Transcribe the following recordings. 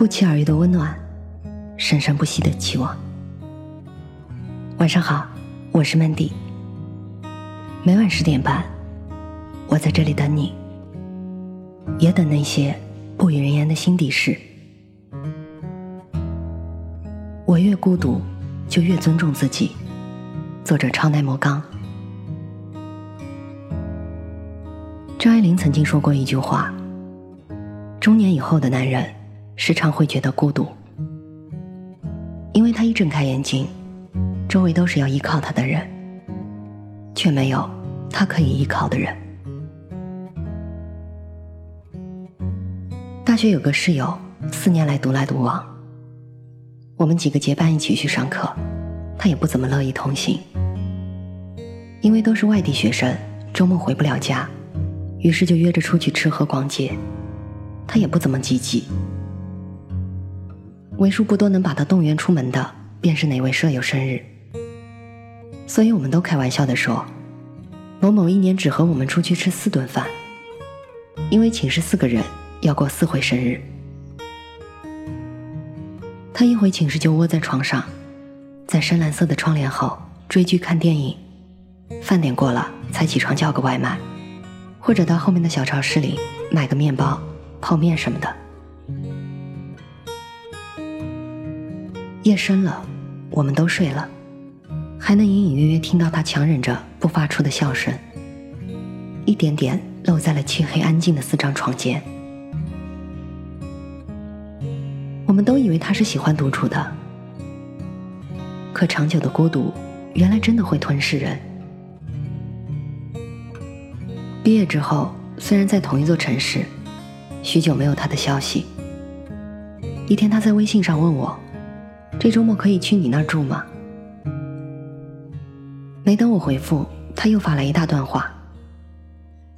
不期而遇的温暖，生生不息的期望。晚上好，我是 Mandy。每晚十点半，我在这里等你，也等那些不与人言的心底事。我越孤独，就越尊重自己。作者：超耐磨刚。张爱玲曾经说过一句话：中年以后的男人。时常会觉得孤独，因为他一睁开眼睛，周围都是要依靠他的人，却没有他可以依靠的人。大学有个室友，四年来独来独往，我们几个结伴一起去上课，他也不怎么乐意同行，因为都是外地学生，周末回不了家，于是就约着出去吃喝逛街，他也不怎么积极。为数不多能把他动员出门的，便是哪位舍友生日。所以我们都开玩笑的说，某某一年只和我们出去吃四顿饭，因为寝室四个人要过四回生日。他一回寝室就窝在床上，在深蓝色的窗帘后追剧看电影，饭点过了才起床叫个外卖，或者到后面的小超市里买个面包、泡面什么的。夜深了，我们都睡了，还能隐隐约约听到他强忍着不发出的笑声，一点点漏在了漆黑安静的四张床间。我们都以为他是喜欢独处的，可长久的孤独，原来真的会吞噬人。毕业之后，虽然在同一座城市，许久没有他的消息。一天，他在微信上问我。这周末可以去你那儿住吗？没等我回复，他又发来一大段话。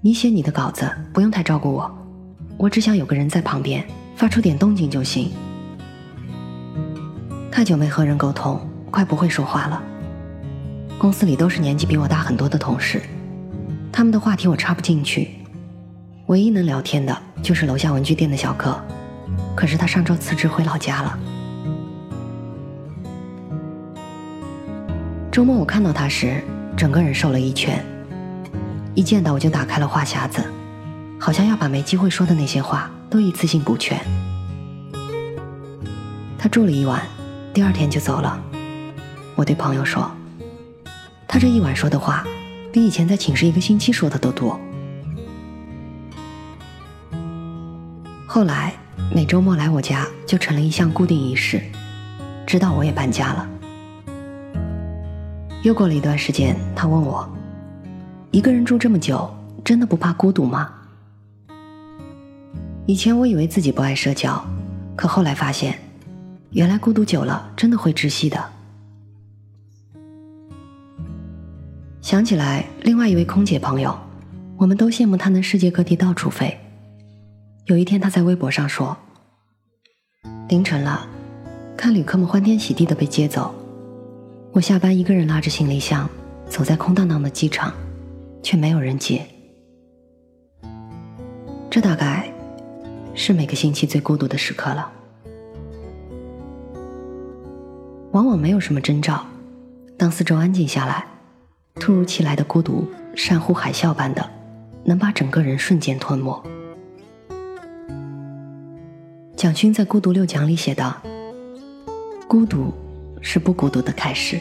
你写你的稿子，不用太照顾我，我只想有个人在旁边，发出点动静就行。太久没和人沟通，快不会说话了。公司里都是年纪比我大很多的同事，他们的话题我插不进去，唯一能聊天的就是楼下文具店的小哥，可是他上周辞职回老家了。周末我看到他时，整个人瘦了一圈。一见到我就打开了话匣子，好像要把没机会说的那些话都一次性补全。他住了一晚，第二天就走了。我对朋友说：“他这一晚说的话，比以前在寝室一个星期说的都多。”后来每周末来我家就成了一项固定仪式，直到我也搬家了。又过了一段时间，他问我：“一个人住这么久，真的不怕孤独吗？”以前我以为自己不爱社交，可后来发现，原来孤独久了真的会窒息的。想起来，另外一位空姐朋友，我们都羡慕她能世界各地到处飞。有一天，她在微博上说：“凌晨了，看旅客们欢天喜地的被接走。”我下班一个人拉着行李箱走在空荡荡的机场，却没有人接。这大概是每个星期最孤独的时刻了。往往没有什么征兆，当四周安静下来，突如其来的孤独山呼海啸般的，能把整个人瞬间吞没。蒋勋在《孤独六讲》里写道：“孤独。”是不孤独的开始。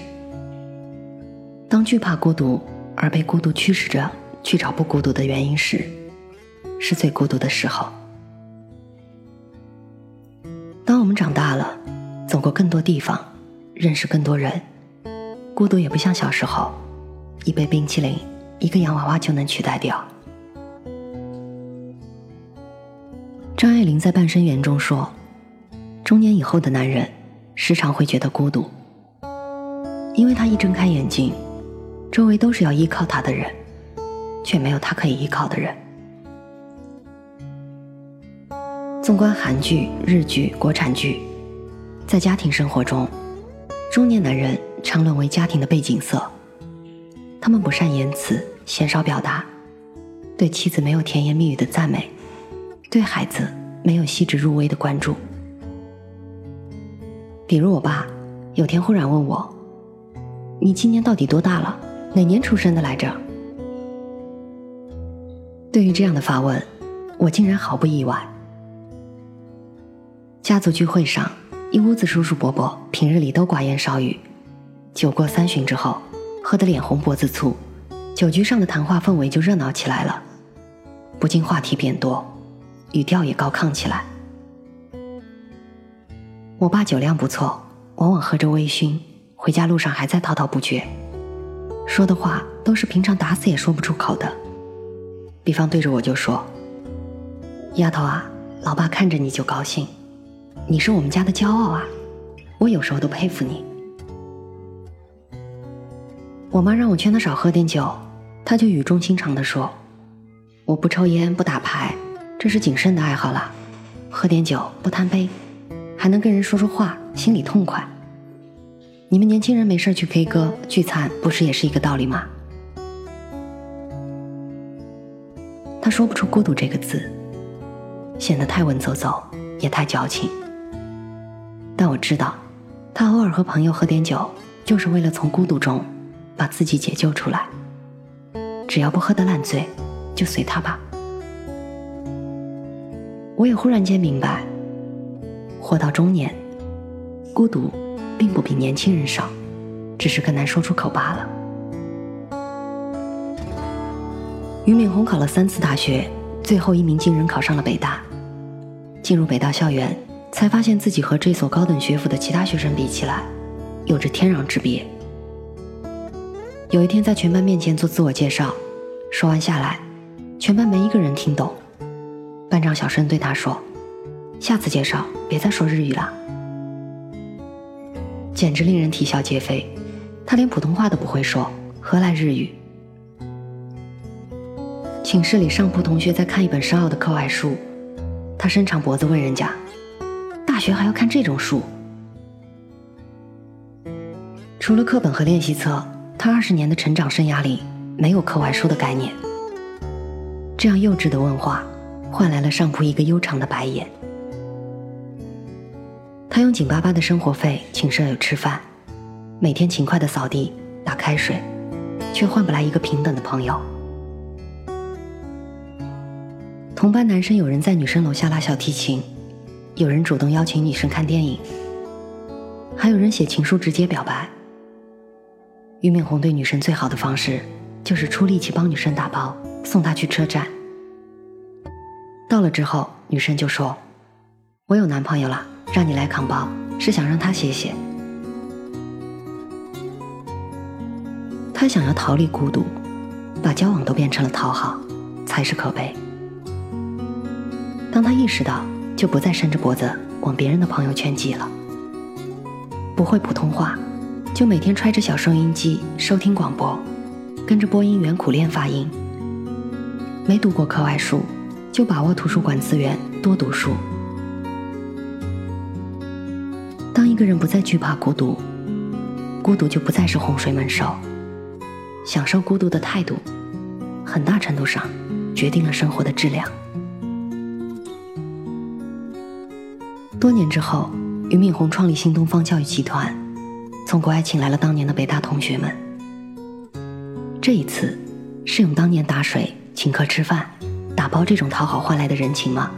当惧怕孤独而被孤独驱使着去找不孤独的原因时，是最孤独的时候。当我们长大了，走过更多地方，认识更多人，孤独也不像小时候，一杯冰淇淋、一个洋娃娃就能取代掉。张爱玲在《半生缘》中说：“中年以后的男人。”时常会觉得孤独，因为他一睁开眼睛，周围都是要依靠他的人，却没有他可以依靠的人。纵观韩剧、日剧、国产剧，在家庭生活中，中年男人常沦为家庭的背景色。他们不善言辞，鲜少表达，对妻子没有甜言蜜语的赞美，对孩子没有细致入微的关注。比如我爸，有天忽然问我：“你今年到底多大了？哪年出生的来着？”对于这样的发问，我竟然毫不意外。家族聚会上，一屋子叔叔伯伯平日里都寡言少语，酒过三巡之后，喝得脸红脖子粗，酒局上的谈话氛围就热闹起来了，不禁话题变多，语调也高亢起来。我爸酒量不错，往往喝着微醺，回家路上还在滔滔不绝，说的话都是平常打死也说不出口的。比方对着我就说：“丫头啊，老爸看着你就高兴，你是我们家的骄傲啊，我有时候都佩服你。”我妈让我劝他少喝点酒，他就语重心长地说：“我不抽烟不打牌，这是谨慎的爱好啦，喝点酒不贪杯。”还能跟人说说话，心里痛快。你们年轻人没事去 K 歌聚餐，不是也是一个道理吗？他说不出“孤独”这个字，显得太文绉绉，也太矫情。但我知道，他偶尔和朋友喝点酒，就是为了从孤独中把自己解救出来。只要不喝得烂醉，就随他吧。我也忽然间明白。活到中年，孤独并不比年轻人少，只是更难说出口罢了。俞敏洪考了三次大学，最后一名进人考上了北大。进入北大校园，才发现自己和这所高等学府的其他学生比起来，有着天壤之别。有一天在全班面前做自我介绍，说完下来，全班没一个人听懂。班长小声对他说。下次介绍别再说日语了，简直令人啼笑皆非。他连普通话都不会说，何来日语？寝室里上铺同学在看一本深奥的课外书，他伸长脖子问人家：“大学还要看这种书？”除了课本和练习册，他二十年的成长生涯里没有课外书的概念。这样幼稚的问话，换来了上铺一个悠长的白眼。他用紧巴巴的生活费请舍友吃饭，每天勤快的扫地、打开水，却换不来一个平等的朋友。同班男生有人在女生楼下拉小提琴，有人主动邀请女生看电影，还有人写情书直接表白。俞敏洪对女生最好的方式，就是出力气帮女生打包，送她去车站。到了之后，女生就说：“我有男朋友了。”让你来扛包，是想让他歇歇。他想要逃离孤独，把交往都变成了讨好，才是可悲。当他意识到，就不再伸着脖子往别人的朋友圈挤了。不会普通话，就每天揣着小收音机收听广播，跟着播音员苦练发音。没读过课外书，就把握图书馆资源，多读书。一个人不再惧怕孤独，孤独就不再是洪水猛兽。享受孤独的态度，很大程度上决定了生活的质量。多年之后，俞敏洪创立新东方教育集团，从国外请来了当年的北大同学们。这一次，是用当年打水、请客吃饭、打包这种讨好换来的人情吗？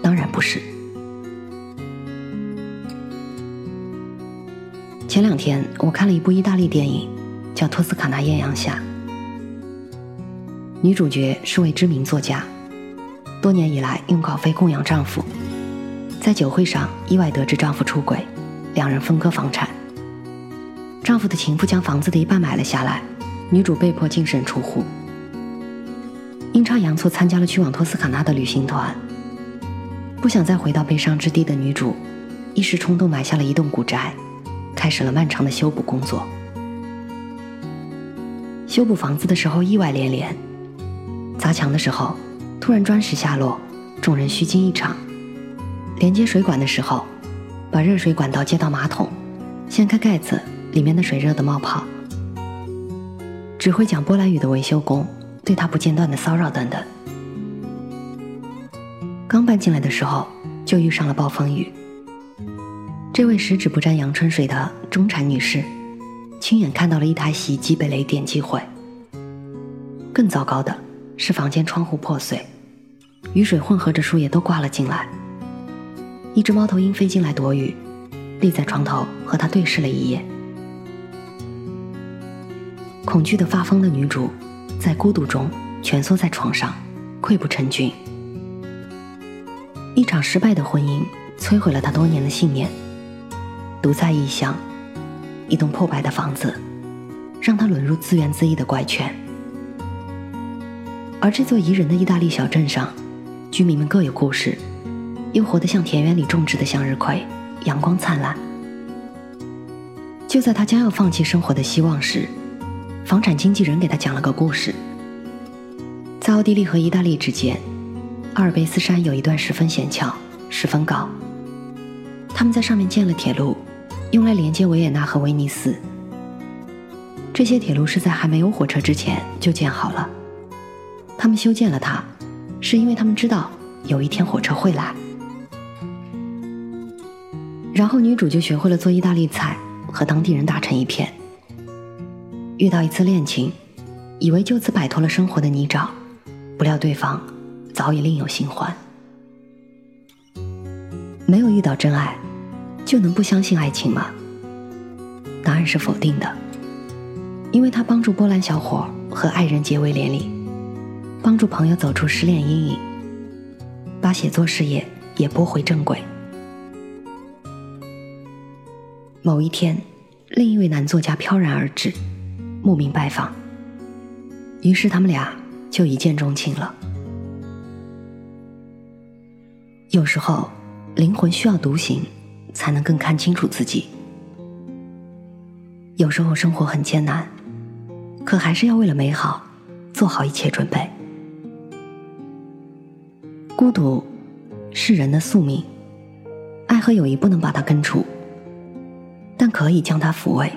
当然不是。前两天我看了一部意大利电影，叫《托斯卡纳艳阳下》。女主角是位知名作家，多年以来用稿费供养丈夫，在酒会上意外得知丈夫出轨，两人分割房产。丈夫的情妇将房子的一半买了下来，女主被迫净身出户。阴差阳错参加了去往托斯卡纳的旅行团，不想再回到悲伤之地的女主，一时冲动买下了一栋古宅。开始了漫长的修补工作。修补房子的时候意外连连，砸墙的时候突然砖石下落，众人虚惊一场。连接水管的时候，把热水管道接到马桶，掀开盖子，里面的水热的冒泡。只会讲波兰语的维修工对他不间断的骚扰等等。刚搬进来的时候就遇上了暴风雨。这位十指不沾阳春水的中产女士，亲眼看到了一台洗衣机被雷电击毁。更糟糕的是，房间窗户破碎，雨水混合着树叶都挂了进来。一只猫头鹰飞进来躲雨，立在床头和他对视了一眼。恐惧的发疯的女主，在孤独中蜷缩在床上，溃不成军。一场失败的婚姻摧毁了她多年的信念。独在异乡，一栋破败的房子，让他沦入自怨自艾的怪圈。而这座宜人的意大利小镇上，居民们各有故事，又活得像田园里种植的向日葵，阳光灿烂。就在他将要放弃生活的希望时，房产经纪人给他讲了个故事。在奥地利和意大利之间，阿尔卑斯山有一段十分险峭，十分高。他们在上面建了铁路，用来连接维也纳和威尼斯。这些铁路是在还没有火车之前就建好了。他们修建了它，是因为他们知道有一天火车会来。然后女主就学会了做意大利菜，和当地人打成一片。遇到一次恋情，以为就此摆脱了生活的泥沼，不料对方早已另有新欢。没有遇到真爱，就能不相信爱情吗？答案是否定的，因为他帮助波兰小伙和爱人结为连理。帮助朋友走出失恋阴影，把写作事业也拨回正轨。某一天，另一位男作家飘然而至，慕名拜访。于是他们俩就一见钟情了。有时候，灵魂需要独行，才能更看清楚自己。有时候生活很艰难，可还是要为了美好，做好一切准备。孤独是人的宿命，爱和友谊不能把它根除，但可以将它抚慰。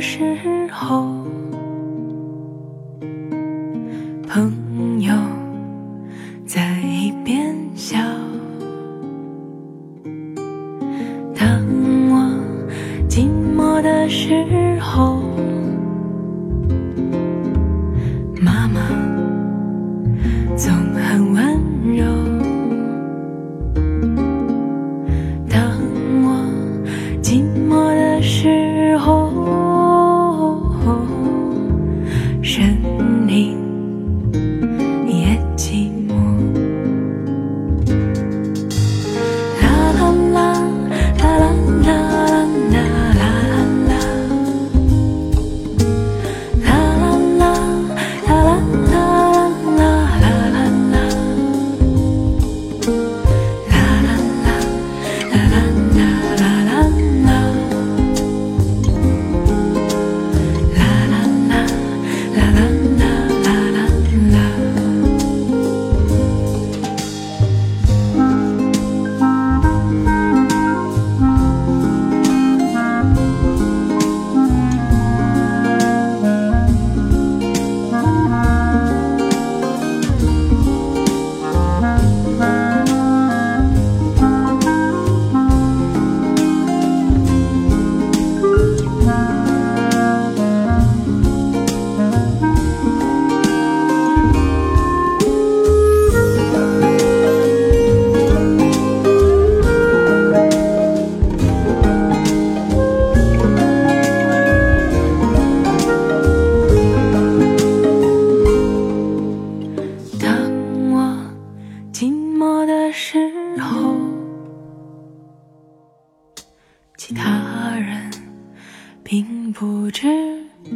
时候，人并不知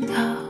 道。